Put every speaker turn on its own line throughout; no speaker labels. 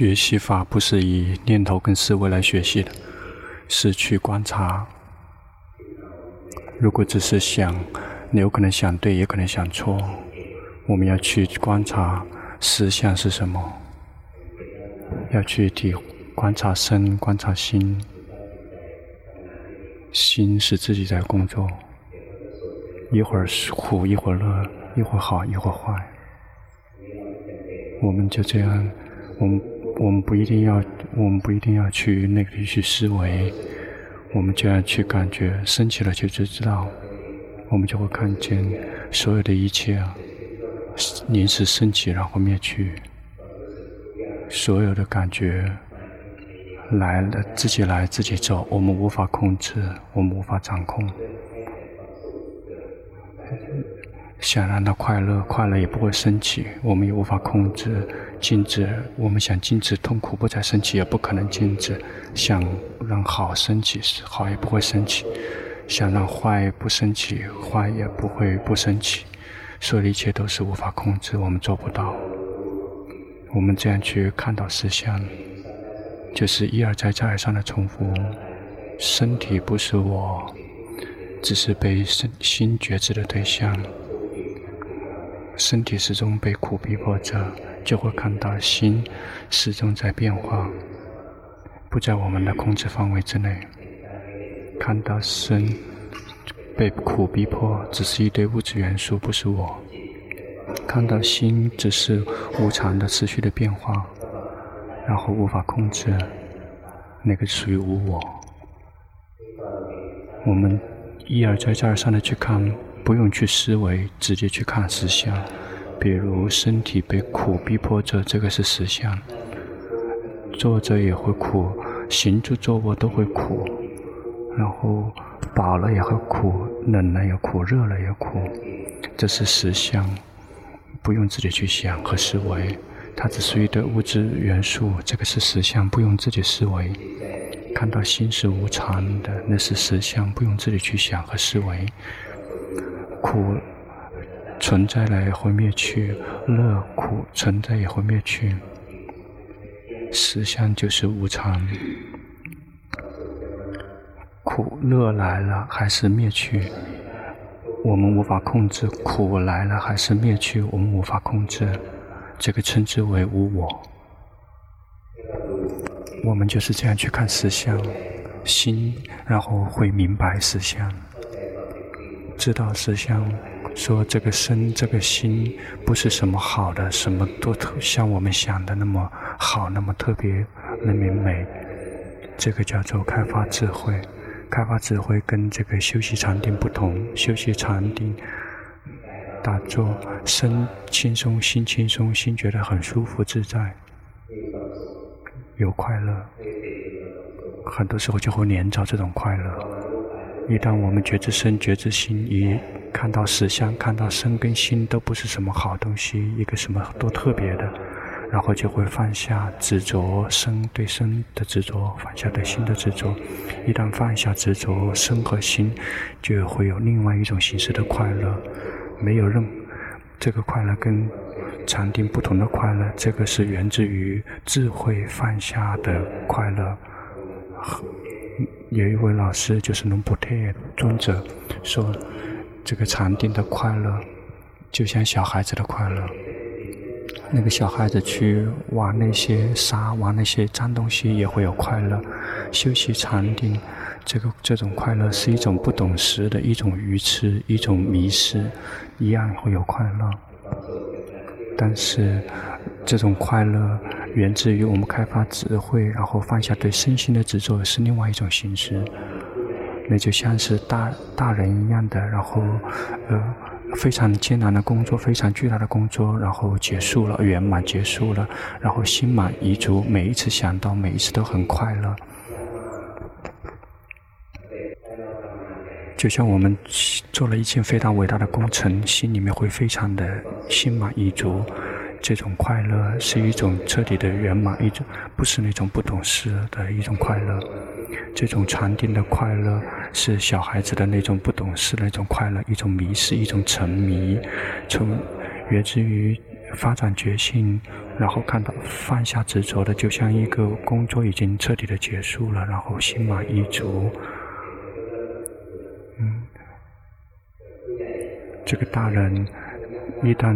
学习法不是以念头跟思维来学习的，是去观察。如果只是想，你有可能想对，也可能想错。我们要去观察实相是什么，要去体观察身，观察心。心是自己在工作，一会儿苦，一会儿乐，一会儿好，一会儿坏。我们就这样，我们我们不一定要，我们不一定要去那里去思维，我们就要去感觉，升起了就知知道，我们就会看见所有的一切啊，临时升起然后灭去，所有的感觉。来了，自己来，自己走，我们无法控制，我们无法掌控。想让它快乐，快乐也不会升起，我们也无法控制。禁止，我们想禁止，痛苦不再升起，也不可能禁止。想让好升起，好也不会升起；想让坏不升起，坏也不会不升起。所有的一切都是无法控制，我们做不到。我们这样去看到实相。就是一而再、再而三的重复，身体不是我，只是被身心觉知的对象。身体始终被苦逼迫着，就会看到心始终在变化，不在我们的控制范围之内。看到身被苦逼迫，只是一堆物质元素，不是我。看到心只是无常的持续的变化。然后无法控制，那个属于无我。我们一而再、再而三的去看，不用去思维，直接去看实相。比如身体被苦逼迫着，这个是实相。坐着也会苦，行住坐卧都会苦。然后饱了也会苦，冷了也苦，热了也苦。这是实相，不用自己去想和思维。它只是一堆物质元素，这个是实相，不用自己思维。看到心是无常的，那是实相，不用自己去想和思维。苦存在了也会灭去，乐苦存在也会灭去。实相就是无常，苦乐来了还是灭去，我们无法控制；苦来了还是灭去，我们无法控制。这个称之为无我，我们就是这样去看实相，心，然后会明白实相，知道实相，说这个身、这个心不是什么好的，什么都特像我们想的那么好，那么特别，那么美。这个叫做开发智慧，开发智慧跟这个修习禅定不同，修习禅定。打坐，身轻松，心轻松，心觉得很舒服自在，有快乐。很多时候就会黏着这种快乐。一旦我们觉知身、觉知心，一看到实相，看到身跟心都不是什么好东西，一个什么多特别的，然后就会放下执着，身对身的执着，放下对心的执着。一旦放下执着，身和心就会有另外一种形式的快乐。没有任这个快乐跟禅定不同的快乐，这个是源自于智慧放下的快乐和。有一位老师就是龙普特尊者说，这个禅定的快乐就像小孩子的快乐。那个小孩子去玩那些沙，玩那些脏东西也会有快乐。休息禅定。这个这种快乐是一种不懂事的一种愚痴，一种迷失，一样会有快乐。但是这种快乐源自于我们开发智慧，然后放下对身心的执着，是另外一种形式。那就像是大大人一样的，然后呃非常艰难的工作，非常巨大的工作，然后结束了，圆满结束了，然后心满意足，每一次想到，每一次都很快乐。就像我们做了一件非常伟大的工程，心里面会非常的心满意足。这种快乐是一种彻底的圆满，一种不是那种不懂事的一种快乐。这种禅定的快乐是小孩子的那种不懂事的那种快乐，一种迷失，一种沉迷，从源自于发展觉性，然后看到放下执着的，就像一个工作已经彻底的结束了，然后心满意足。嗯，这个大人一旦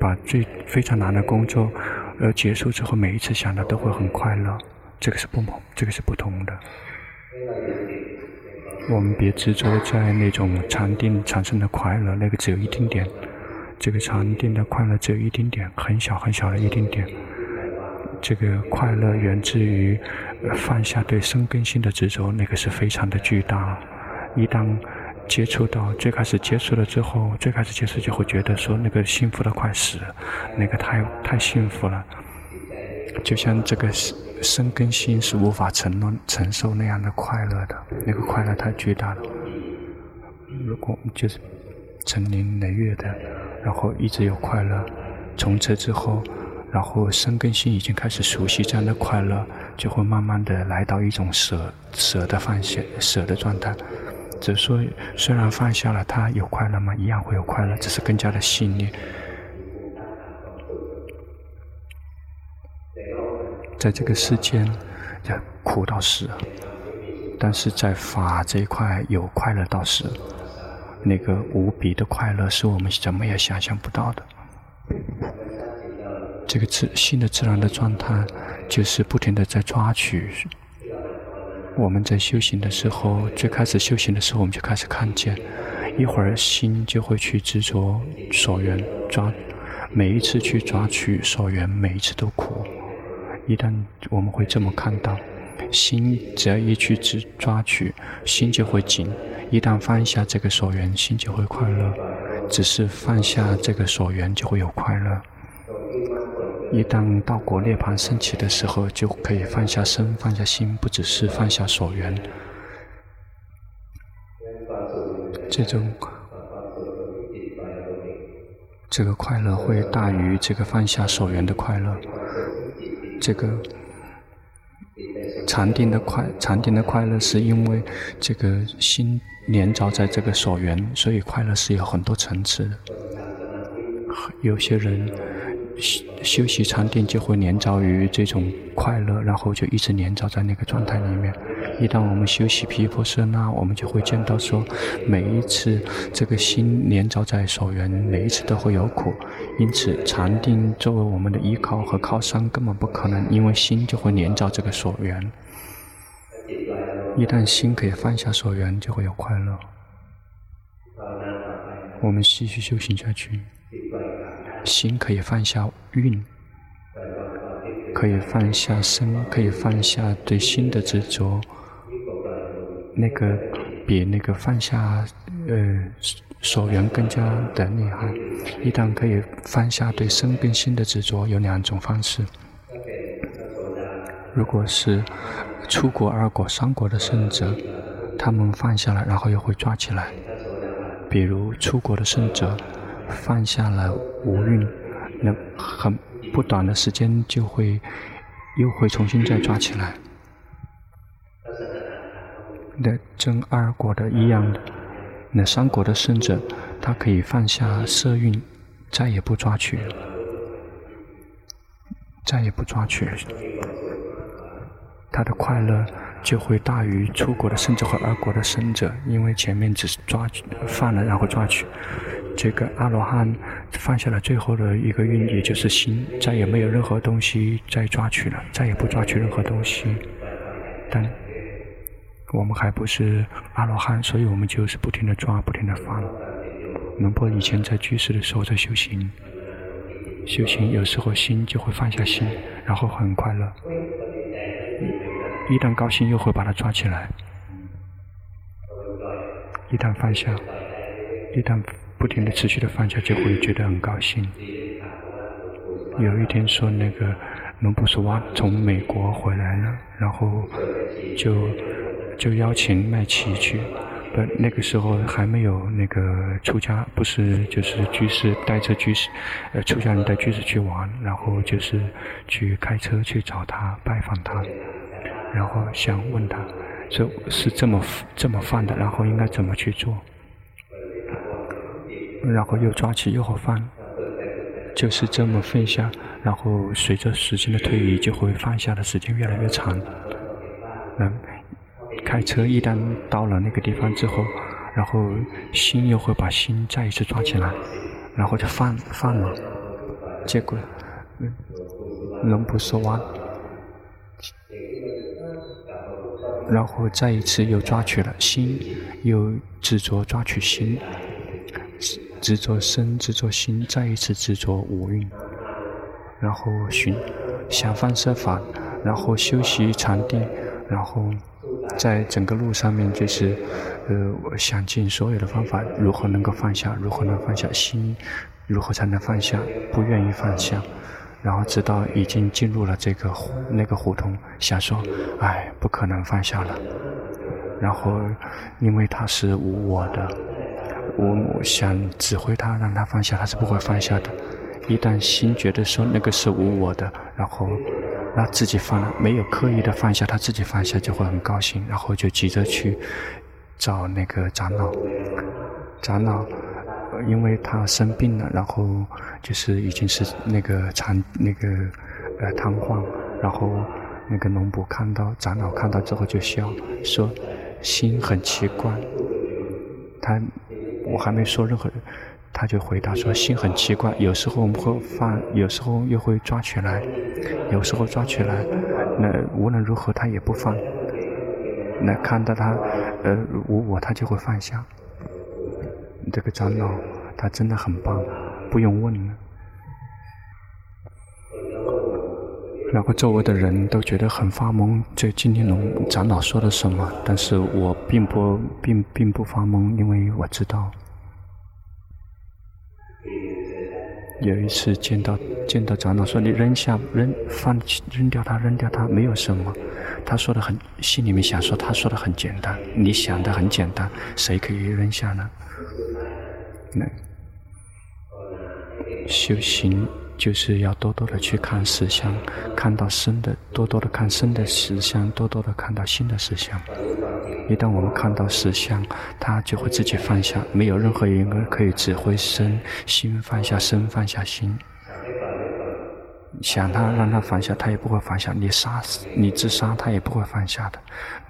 把最非常难的工作呃结束之后，每一次想的都会很快乐。这个是不，这个是不同的。我们别执着在那种禅定产生的快乐，那个只有一丁点。这个禅定的快乐只有一丁点，很小很小的一丁点。这个快乐源自于放下对生根性的执着，那个是非常的巨大。一旦接触到最开始接触了之后，最开始接触就会觉得说那个幸福的快死，那个太太幸福了。就像这个身根心是无法承诺承受那样的快乐的，那个快乐太巨大了。如果就是成年累月的。然后一直有快乐，从此之后，然后身跟心已经开始熟悉这样的快乐，就会慢慢的来到一种舍舍的放下舍的状态。只是说，虽然放下了，它有快乐吗？一样会有快乐，只是更加的细腻。在这个世间，要苦到死，但是在法这一块有快乐到死。那个无比的快乐是我们怎么也想象不到的。这个自新的自然的状态，就是不停的在抓取。我们在修行的时候，最开始修行的时候，我们就开始看见，一会儿心就会去执着所缘抓，每一次去抓取所缘，每一次都苦。一旦我们会这么看到，心只要一去执抓取，心就会紧。一旦放下这个所缘，心就会快乐。只是放下这个所缘，就会有快乐。一旦道果涅槃升起的时候，就可以放下身，放下心，不只是放下所缘。这种这个快乐会大于这个放下所缘的快乐。这个。禅定的快，禅定的快乐是因为这个心连着在这个所缘，所以快乐是有很多层次的。有些人修修习禅定就会连着于这种快乐，然后就一直连着在那个状态里面。一旦我们修习毗婆舍那，我们就会见到说，每一次这个心连着在所缘，每一次都会有苦。因此，禅定作为我们的依靠和靠山根本不可能，因为心就会连着这个所缘。一旦心可以放下所缘，就会有快乐。我们继续修行下去，心可以放下运，可以放下身，可以放下对心的执着。那个比那个放下呃所缘更加的厉害。一旦可以放下对身跟心的执着，有两种方式。如果是出国、二国、三国的圣者，他们放下了，然后又会抓起来。比如出国的圣者放下了无蕴，那很不短的时间就会又会重新再抓起来。那证二果的一样的，那三果的圣者，他可以放下色蕴，再也不抓取，再也不抓取，他的快乐就会大于初果的圣者和二果的圣者，因为前面只是抓取放了，然后抓取。这个阿罗汉放下了最后的一个运，也就是心，再也没有任何东西再抓取了，再也不抓取任何东西，但。我们还不是阿罗汉，所以我们就是不停的抓，不停的放。龙波以前在居士的时候在修行，修行有时候心就会放下心，然后很快乐。一旦高兴又会把它抓起来，一旦放下，一旦不停的持续的放下，就会觉得很高兴。有一天说那个龙波说哇，从美国回来了，然后就。就邀请麦琪去，不，那个时候还没有那个出家，不是就是居士带着居士，呃，出家人带居士去玩，然后就是去开车去找他拜访他，然后想问他，这是这么这么放的，然后应该怎么去做，然后又抓起又放，就是这么放下，然后随着时间的推移，就会放下的时间越来越长。嗯，开车一旦到了那个地方之后，然后心又会把心再一次抓起来，然后就放放了，结果，嗯，人不说完，然后再一次又抓取了心，又执着抓取心。执着身，执着心，再一次执着五蕴，然后寻想方设法，然后修习禅定，然后在整个路上面就是，呃，想尽所有的方法，如何能够放下，如何能放下心，如何才能放下，不愿意放下，然后直到已经进入了这个那个胡同，想说，哎，不可能放下了，然后因为它是无我的。我想指挥他，让他放下，他是不会放下的。一旦心觉得说那个是无我的，然后那自己放了，没有刻意的放下，他自己放下就会很高兴，然后就急着去找那个长老。长老，因为他生病了，然后就是已经是那个残那个呃瘫痪，然后那个龙婆看到长老看到之后就笑说，心很奇怪，他。我还没说任何，他就回答说：“心很奇怪，有时候我们会放，有时候又会抓起来，有时候抓起来，那无论如何他也不放。那看到他，呃，无我，他就会放下。这个长老他真的很棒，不用问了。然后周围的人都觉得很发懵，这今天龙长老说的什么？但是我并不并并不发懵，因为我知道。”有一次见到见到长老说：“你扔下扔放弃扔掉它扔掉它没有什么。”他说的很心里面想说他说的很简单，你想的很简单，谁可以扔下呢？那修行就是要多多的去看实相，看到生的多多的看生的实相，多多的看到心的实相。一旦我们看到实相，他就会自己放下，没有任何一个人可以指挥身心放下身放下心。想他让他放下，他也不会放下。你杀死你自杀，他也不会放下的。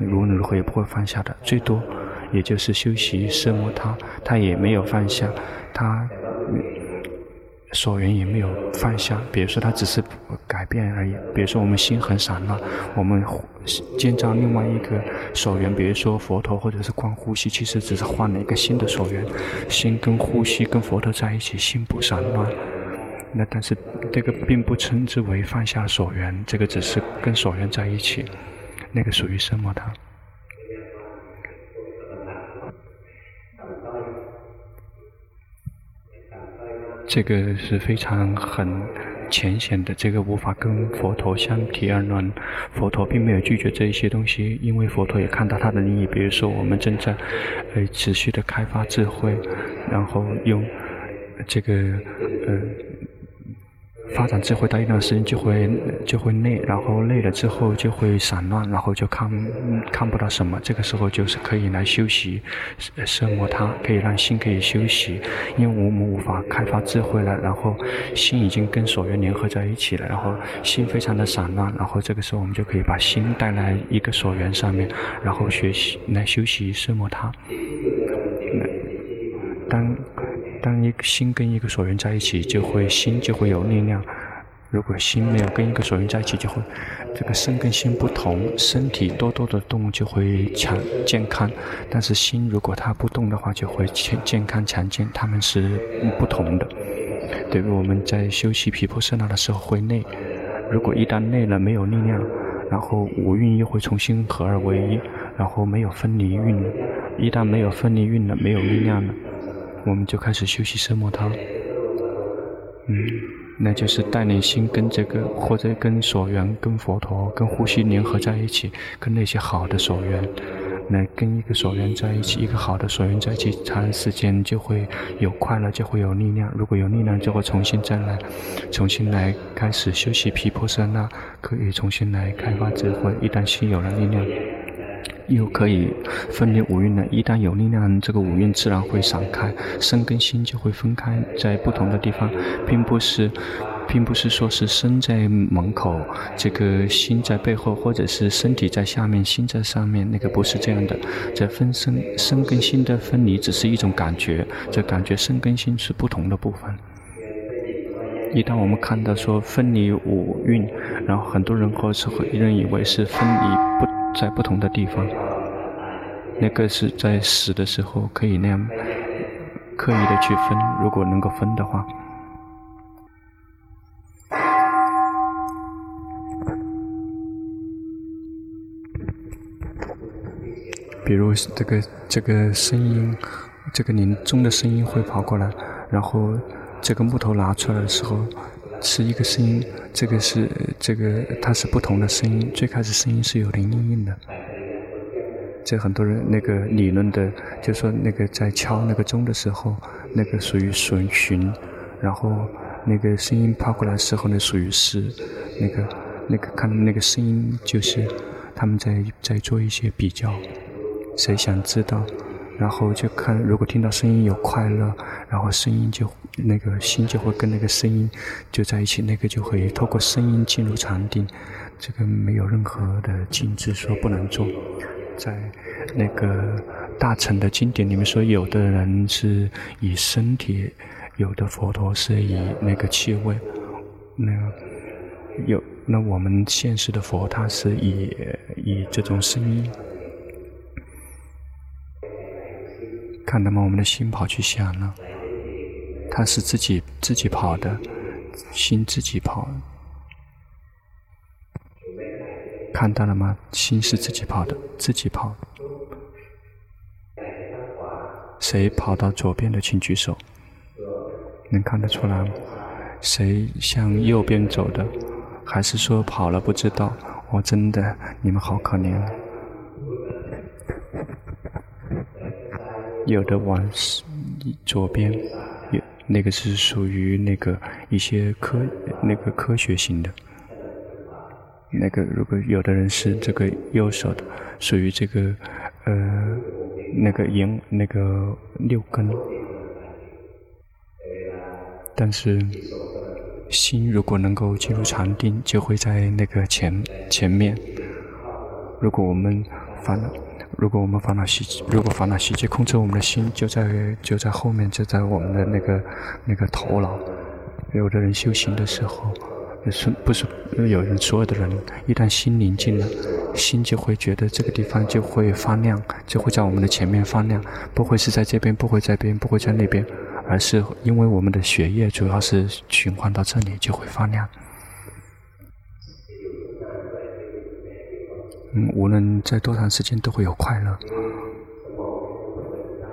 无论如何也不会放下的。最多也就是修习奢摩他，他也没有放下，他。所缘也没有放下，比如说他只是改变而已。比如说我们心很散乱，我们建造另外一个所缘，比如说佛陀或者是观呼吸，其实只是换了一个新的所缘。心跟呼吸跟佛陀在一起，心不散乱。那但是这个并不称之为放下所缘，这个只是跟所缘在一起，那个属于什么他？这个是非常很浅显的，这个无法跟佛陀相提而论。佛陀并没有拒绝这一些东西，因为佛陀也看到他的利益。比如说，我们正在呃持续的开发智慧，然后用这个呃。发展智慧到一段时间就会就会累，然后累了之后就会散乱，然后就看看不到什么。这个时候就是可以来修习，奢摩他，可以让心可以休息。因为我们无法开发智慧了，然后心已经跟所缘联合在一起了，然后心非常的散乱，然后这个时候我们就可以把心带来一个所缘上面，然后学习来休息奢摩他。当当一个心跟一个所缘在一起，就会心就会有力量。如果心没有跟一个所缘在一起，就会这个身跟心不同，身体多多的动就会强健康，但是心如果它不动的话，就会健健康强健，它们是不同的。对于我们在修习毗婆舍那的时候会累，如果一旦累了没有力量，然后五蕴又会重新合二为一，然后没有分离蕴，一旦没有分离蕴了，没有力量了。我们就开始休息奢摩他，嗯，那就是带领心跟这个或者跟所缘、跟佛陀、跟呼吸联合在一起，跟那些好的所缘，来跟一个所缘在一起，一个好的所缘在一起，长时间就会有快乐，就会有力量。如果有力量，就会重新再来，重新来开始休息毗婆舍那，可以重新来开发智慧。一旦心有了力量。又可以分离五蕴了。一旦有力量，这个五蕴自然会散开，身跟心就会分开在不同的地方，并不是，并不是说是身在门口，这个心在背后，或者是身体在下面，心在上面，那个不是这样的。这分身身跟心的分离只是一种感觉，这感觉身跟心是不同的部分。一旦我们看到说分离五蕴，然后很多人或是会认以为是分离不。在不同的地方，那个是在死的时候可以那样刻意的去分，如果能够分的话，比如这个这个声音，这个铃钟的声音会跑过来，然后这个木头拿出来的时候。是一个声音，这个是这个，它是不同的声音。最开始声音是有铃音音的，这很多人那个理论的，就说那个在敲那个钟的时候，那个属于损循，然后那个声音跑过来的时候呢，属于是那个那个看那个声音，就是他们在在做一些比较，谁想知道？然后就看，如果听到声音有快乐，然后声音就那个心就会跟那个声音就在一起，那个就会透过声音进入禅定。这个没有任何的禁止说不能做。在那个大乘的经典里面说，有的人是以身体，有的佛陀是以那个气味，那有那我们现实的佛他是以以这种声音。看到吗？我们的心跑去想了，它是自己自己跑的，心自己跑。看到了吗？心是自己跑的，自己跑。谁跑到左边的，请举手。能看得出来吗？谁向右边走的？还是说跑了不知道？我真的，你们好可怜。有的往左边，有那个是属于那个一些科那个科学性的。那个如果有的人是这个右手的，属于这个呃那个眼那个六根。但是心如果能够进入禅定，就会在那个前前面。如果我们反了。如果我们烦恼习，如果烦恼习气控制我们的心，就在就在后面，就在我们的那个那个头脑。有的人修行的时候，是不是有人所有的人，一旦心宁静了，心就会觉得这个地方就会发亮，就会在我们的前面发亮，不会是在这边，不会在边，不会在那边，而是因为我们的血液主要是循环到这里，就会发亮。嗯，无论在多长时间都会有快乐。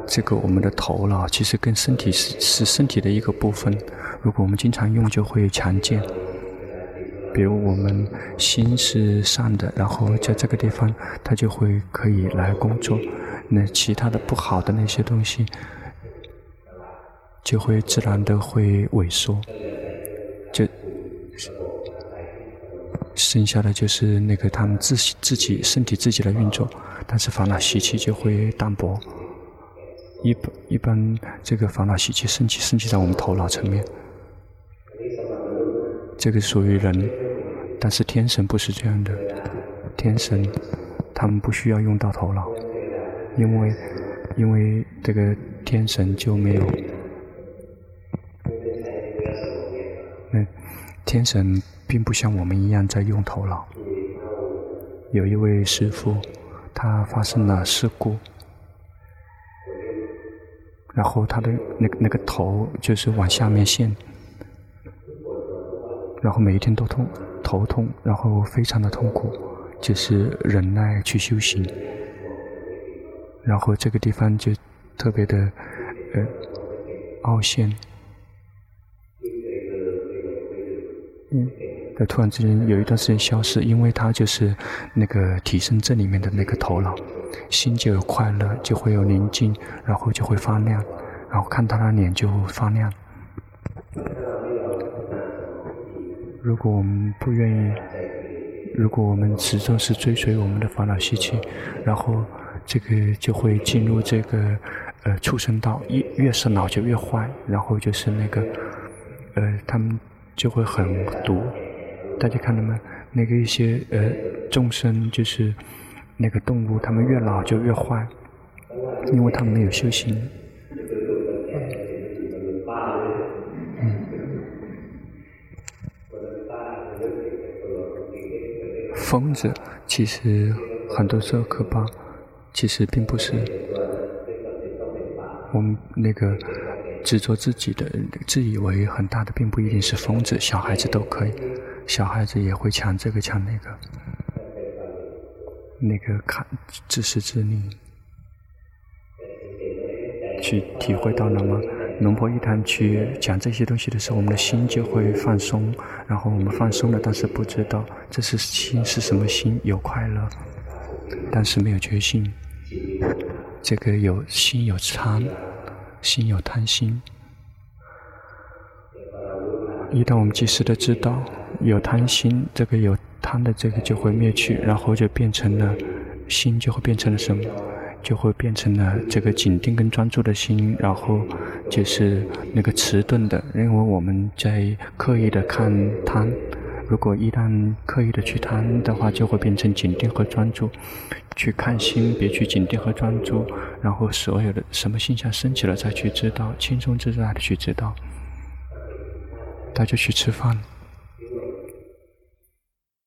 这个我们的头脑其实跟身体是是身体的一个部分。如果我们经常用，就会强健。比如我们心是善的，然后在这个地方，它就会可以来工作。那其他的不好的那些东西，就会自然的会萎缩。就。剩下的就是那个他们自己自己身体自己的运作，但是烦恼习气就会淡薄。一般一般这个烦恼习气升起升起在我们头脑层面，这个属于人，但是天神不是这样的。天神他们不需要用到头脑，因为因为这个天神就没有。那天神。并不像我们一样在用头脑。有一位师父，他发生了事故，然后他的那个那个头就是往下面陷，然后每一天都痛，头痛，然后非常的痛苦，就是忍耐去修行，然后这个地方就特别的呃凹陷，嗯。他突然之间有一段时间消失，因为他就是那个提升这里面的那个头脑，心就有快乐，就会有宁静，然后就会发亮，然后看他的脸就发亮。如果我们不愿意，如果我们始终是追随我们的烦恼习气，然后这个就会进入这个呃畜生道，越越是老就越坏，然后就是那个呃他们就会很毒。大家看到吗？那个一些呃众生就是那个动物，他们越老就越坏，因为他们没有修行。嗯。疯子其实很多时候可怕，其实并不是我们那个执着自己的、自以为很大的，并不一定是疯子，小孩子都可以。小孩子也会抢这个抢那个，那个看自私自利，去体会到了吗？龙婆一旦去讲这些东西的时候，我们的心就会放松，然后我们放松了，但是不知道这是心是什么心，有快乐，但是没有觉性，这个有心有贪，心有贪心，一旦我们及时的知道。有贪心，这个有贪的这个就会灭去，然后就变成了心，就会变成了什么？就会变成了这个紧定跟专注的心，然后就是那个迟钝的。因为我们在刻意的看贪，如果一旦刻意的去贪的话，就会变成紧定和专注。去看心，别去紧定和专注，然后所有的什么现象升起了再去知道，轻松自在的去知道。大家去吃饭。